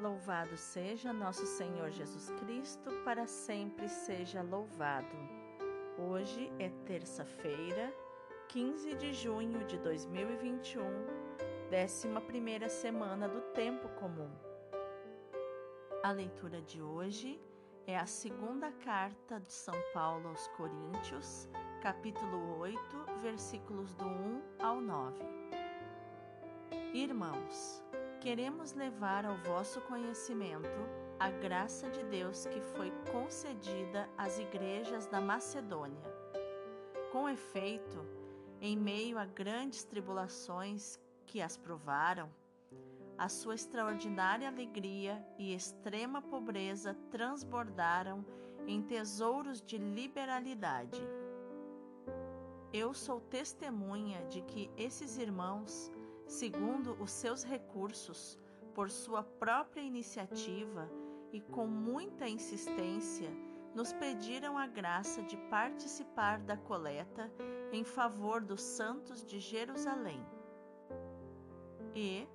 Louvado seja nosso Senhor Jesus Cristo, para sempre seja louvado. Hoje é terça-feira, 15 de junho de 2021, 11 semana do Tempo Comum. A leitura de hoje é a segunda carta de São Paulo aos Coríntios, capítulo 8, versículos do 1 ao 9. Irmãos, queremos levar ao vosso conhecimento a graça de Deus que foi concedida às igrejas da Macedônia. Com efeito, em meio a grandes tribulações que as provaram, a sua extraordinária alegria e extrema pobreza transbordaram em tesouros de liberalidade. Eu sou testemunha de que esses irmãos segundo os seus recursos, por sua própria iniciativa e com muita insistência, nos pediram a graça de participar da coleta em favor dos santos de Jerusalém. E,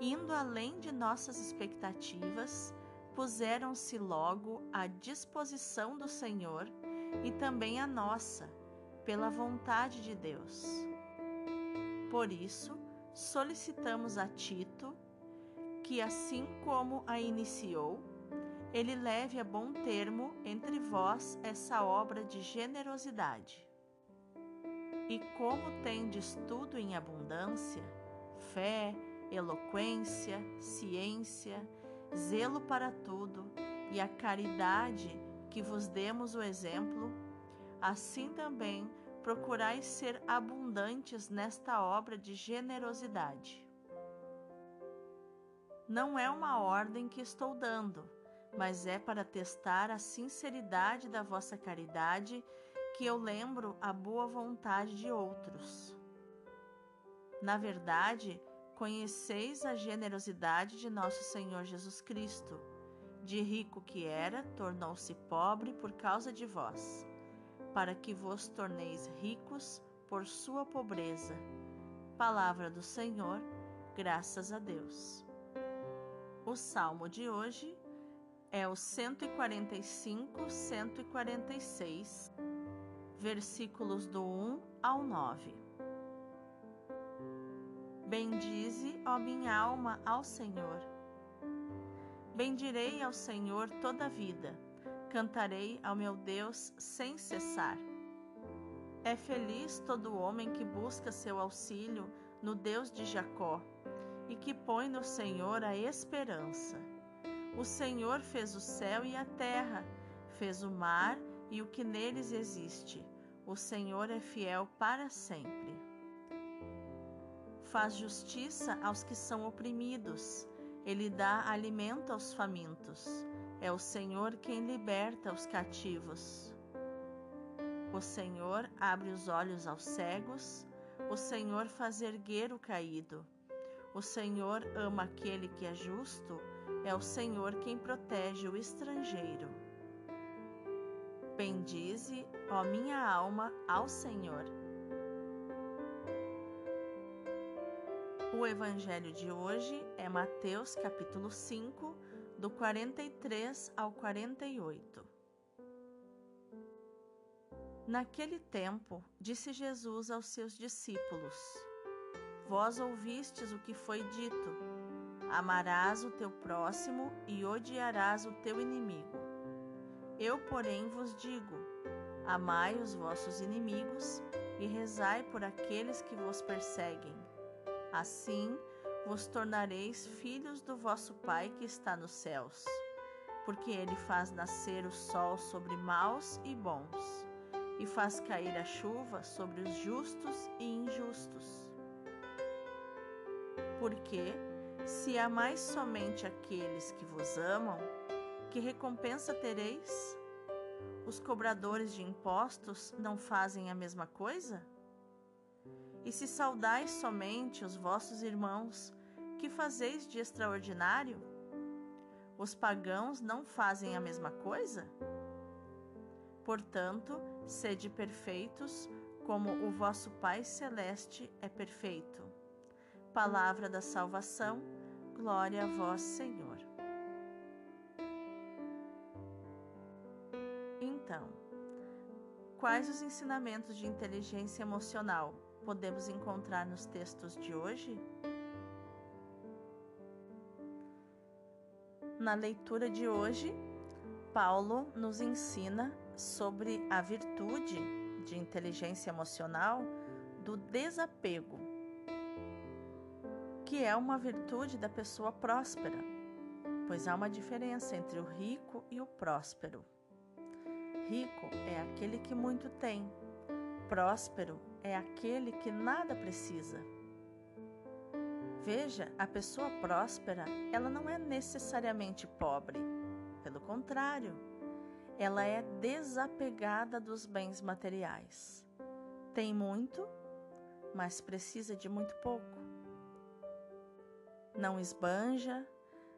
indo além de nossas expectativas, puseram-se logo à disposição do Senhor e também a nossa, pela vontade de Deus. Por isso, solicitamos a Tito que, assim como a iniciou, ele leve a bom termo entre vós essa obra de generosidade. E como tendes tudo em abundância, fé, eloquência, ciência, zelo para tudo e a caridade que vos demos o exemplo, assim também procurai ser abundantes nesta obra de generosidade. Não é uma ordem que estou dando, mas é para testar a sinceridade da vossa caridade que eu lembro a boa vontade de outros. Na verdade, conheceis a generosidade de nosso Senhor Jesus Cristo. De rico que era, tornou-se pobre por causa de vós para que vos torneis ricos por sua pobreza. Palavra do Senhor, graças a Deus. O salmo de hoje é o 145, 146, versículos do 1 ao 9. Bendize, ó minha alma, ao Senhor. Bendirei ao Senhor toda a vida Cantarei ao meu Deus sem cessar. É feliz todo homem que busca seu auxílio no Deus de Jacó e que põe no Senhor a esperança. O Senhor fez o céu e a terra, fez o mar e o que neles existe. O Senhor é fiel para sempre. Faz justiça aos que são oprimidos, ele dá alimento aos famintos. É o Senhor quem liberta os cativos. O Senhor abre os olhos aos cegos, o Senhor faz erguer o caído. O Senhor ama aquele que é justo, é o Senhor quem protege o estrangeiro. Bendize, ó minha alma, ao Senhor. O evangelho de hoje é Mateus capítulo 5, do 43 ao 48. Naquele tempo, disse Jesus aos seus discípulos: Vós ouvistes o que foi dito: Amarás o teu próximo e odiarás o teu inimigo. Eu, porém, vos digo: Amai os vossos inimigos e rezai por aqueles que vos perseguem. Assim, vos tornareis filhos do vosso Pai que está nos céus, porque ele faz nascer o sol sobre maus e bons, e faz cair a chuva sobre os justos e injustos. Porque, se amais somente aqueles que vos amam, que recompensa tereis? Os cobradores de impostos não fazem a mesma coisa? E se saudais somente os vossos irmãos, que fazeis de extraordinário? Os pagãos não fazem a mesma coisa? Portanto, sede perfeitos, como o vosso Pai Celeste é perfeito. Palavra da salvação, glória a vós, Senhor. Então, quais os ensinamentos de inteligência emocional? Podemos encontrar nos textos de hoje? Na leitura de hoje, Paulo nos ensina sobre a virtude de inteligência emocional do desapego, que é uma virtude da pessoa próspera, pois há uma diferença entre o rico e o próspero. Rico é aquele que muito tem, próspero é aquele que nada precisa. Veja, a pessoa próspera, ela não é necessariamente pobre. Pelo contrário, ela é desapegada dos bens materiais. Tem muito, mas precisa de muito pouco. Não esbanja,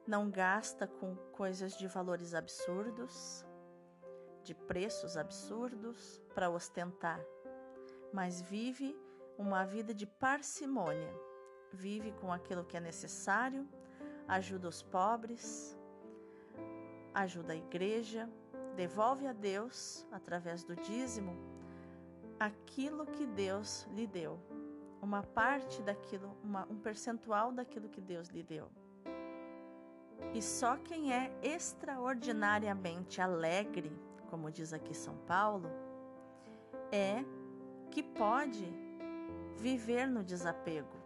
não gasta com coisas de valores absurdos, de preços absurdos para ostentar, mas vive uma vida de parcimônia vive com aquilo que é necessário, ajuda os pobres, ajuda a igreja, devolve a Deus, através do dízimo, aquilo que Deus lhe deu, uma parte daquilo, uma, um percentual daquilo que Deus lhe deu. E só quem é extraordinariamente alegre, como diz aqui São Paulo, é que pode viver no desapego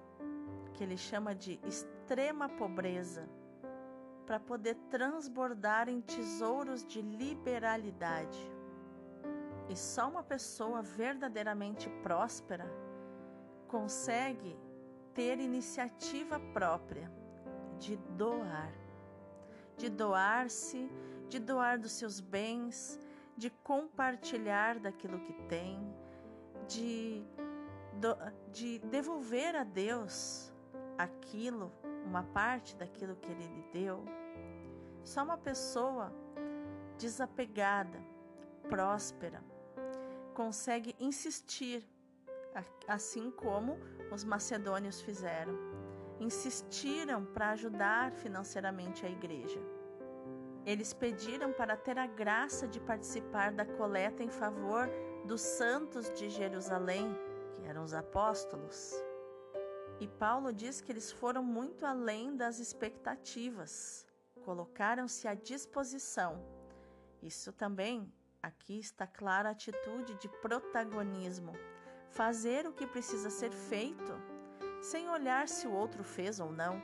que ele chama de extrema pobreza, para poder transbordar em tesouros de liberalidade. E só uma pessoa verdadeiramente próspera consegue ter iniciativa própria de doar, de doar-se, de doar dos seus bens, de compartilhar daquilo que tem, de, de devolver a Deus aquilo, uma parte daquilo que ele lhe deu. Só uma pessoa desapegada, próspera, consegue insistir, assim como os macedônios fizeram. Insistiram para ajudar financeiramente a igreja. Eles pediram para ter a graça de participar da coleta em favor dos santos de Jerusalém, que eram os apóstolos. E Paulo diz que eles foram muito além das expectativas, colocaram-se à disposição. Isso também, aqui está clara a atitude de protagonismo, fazer o que precisa ser feito, sem olhar se o outro fez ou não.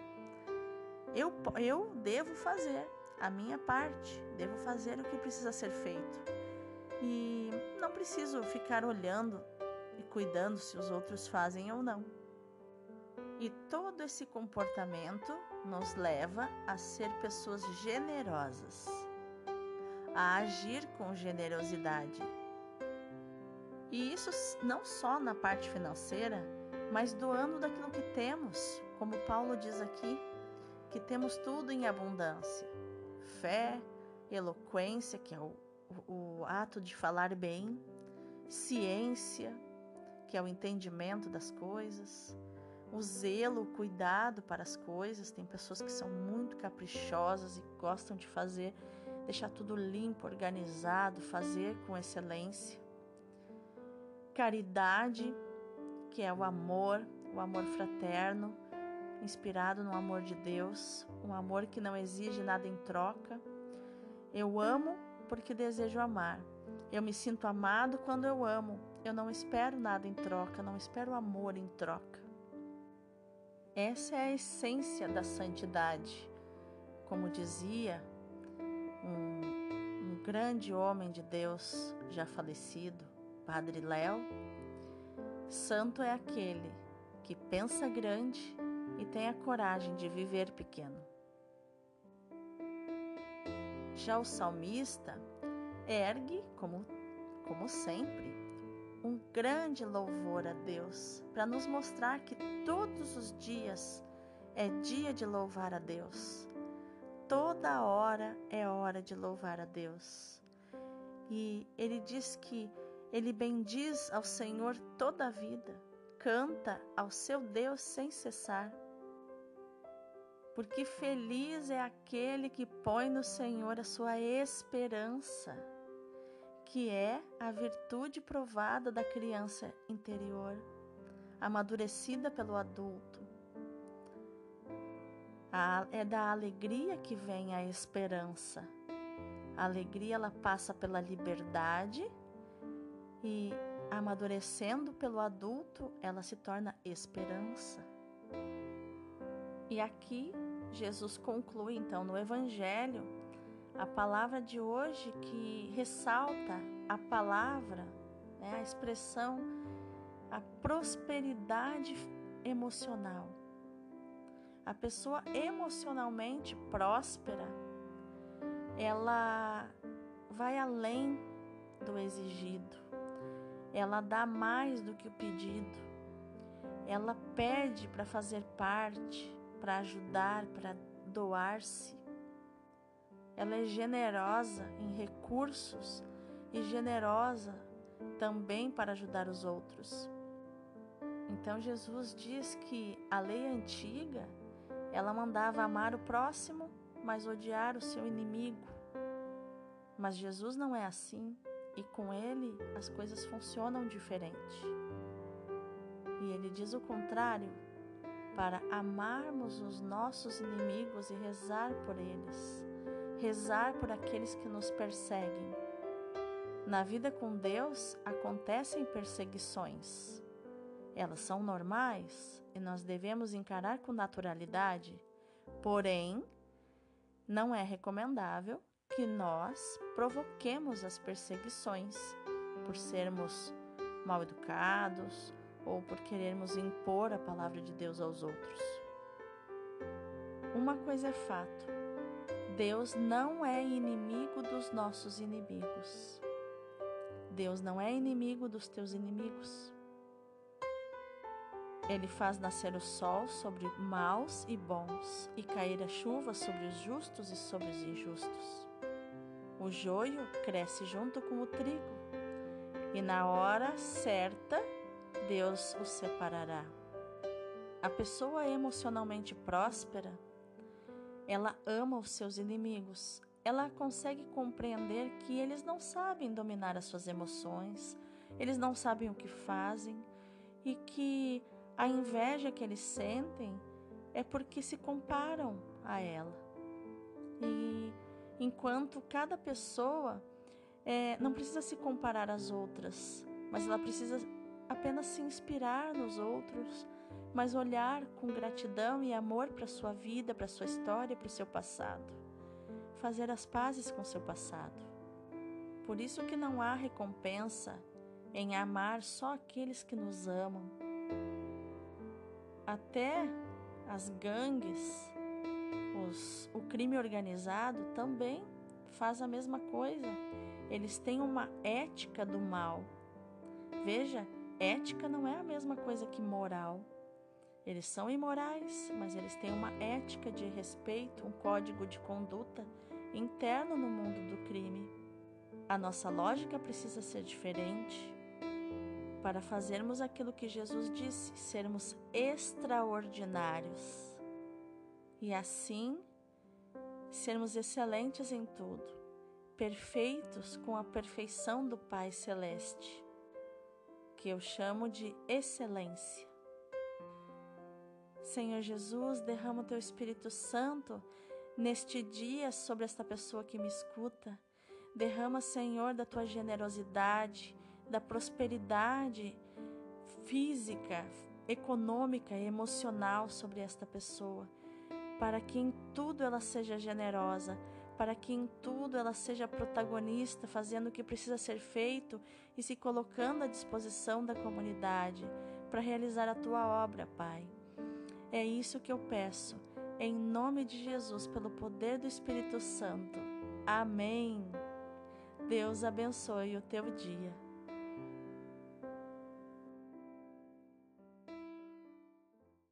Eu, eu devo fazer a minha parte, devo fazer o que precisa ser feito. E não preciso ficar olhando e cuidando se os outros fazem ou não. E todo esse comportamento nos leva a ser pessoas generosas, a agir com generosidade. E isso não só na parte financeira, mas doando daquilo que temos, como Paulo diz aqui, que temos tudo em abundância: fé, eloquência, que é o, o, ato de falar bem, ciência, que é o entendimento das coisas o zelo, o cuidado para as coisas. Tem pessoas que são muito caprichosas e gostam de fazer, deixar tudo limpo, organizado, fazer com excelência. Caridade, que é o amor, o amor fraterno, inspirado no amor de Deus, um amor que não exige nada em troca. Eu amo porque desejo amar. Eu me sinto amado quando eu amo. Eu não espero nada em troca, não espero amor em troca. Essa é a essência da santidade. Como dizia um, um grande homem de Deus já falecido, Padre Léo, santo é aquele que pensa grande e tem a coragem de viver pequeno. Já o salmista ergue, como, como sempre, um grande louvor a Deus, para nos mostrar que todos os dias é dia de louvar a Deus. Toda hora é hora de louvar a Deus. E ele diz que ele bendiz ao Senhor toda a vida, canta ao seu Deus sem cessar. Porque feliz é aquele que põe no Senhor a sua esperança que é a virtude provada da criança interior, amadurecida pelo adulto. é da alegria que vem a esperança. A alegria ela passa pela liberdade e amadurecendo pelo adulto, ela se torna esperança. E aqui Jesus conclui então no evangelho a palavra de hoje que ressalta a palavra, né, a expressão, a prosperidade emocional. A pessoa emocionalmente próspera, ela vai além do exigido, ela dá mais do que o pedido, ela pede para fazer parte, para ajudar, para doar-se. Ela é generosa em recursos e generosa também para ajudar os outros. Então Jesus diz que a lei antiga, ela mandava amar o próximo, mas odiar o seu inimigo. Mas Jesus não é assim e com ele as coisas funcionam diferente. E ele diz o contrário, para amarmos os nossos inimigos e rezar por eles rezar por aqueles que nos perseguem. Na vida com Deus acontecem perseguições. Elas são normais e nós devemos encarar com naturalidade, porém, não é recomendável que nós provoquemos as perseguições por sermos mal educados ou por querermos impor a palavra de Deus aos outros. Uma coisa é fato: Deus não é inimigo dos nossos inimigos. Deus não é inimigo dos teus inimigos. Ele faz nascer o sol sobre maus e bons e cair a chuva sobre os justos e sobre os injustos. O joio cresce junto com o trigo, e na hora certa Deus os separará. A pessoa emocionalmente próspera ela ama os seus inimigos. Ela consegue compreender que eles não sabem dominar as suas emoções, eles não sabem o que fazem e que a inveja que eles sentem é porque se comparam a ela. E enquanto cada pessoa é, não precisa se comparar às outras, mas ela precisa apenas se inspirar nos outros mas olhar com gratidão e amor para sua vida, para sua história, para o seu passado. Fazer as pazes com seu passado. Por isso que não há recompensa em amar só aqueles que nos amam. Até as gangues, os, o crime organizado também faz a mesma coisa. Eles têm uma ética do mal. Veja, ética não é a mesma coisa que moral. Eles são imorais, mas eles têm uma ética de respeito, um código de conduta interno no mundo do crime. A nossa lógica precisa ser diferente para fazermos aquilo que Jesus disse, sermos extraordinários e assim sermos excelentes em tudo, perfeitos com a perfeição do Pai Celeste, que eu chamo de excelência. Senhor Jesus, derrama o teu Espírito Santo neste dia sobre esta pessoa que me escuta. Derrama, Senhor, da tua generosidade, da prosperidade física, econômica e emocional sobre esta pessoa, para que em tudo ela seja generosa, para que em tudo ela seja protagonista, fazendo o que precisa ser feito e se colocando à disposição da comunidade para realizar a tua obra, Pai. É isso que eu peço, em nome de Jesus, pelo poder do Espírito Santo. Amém. Deus abençoe o teu dia.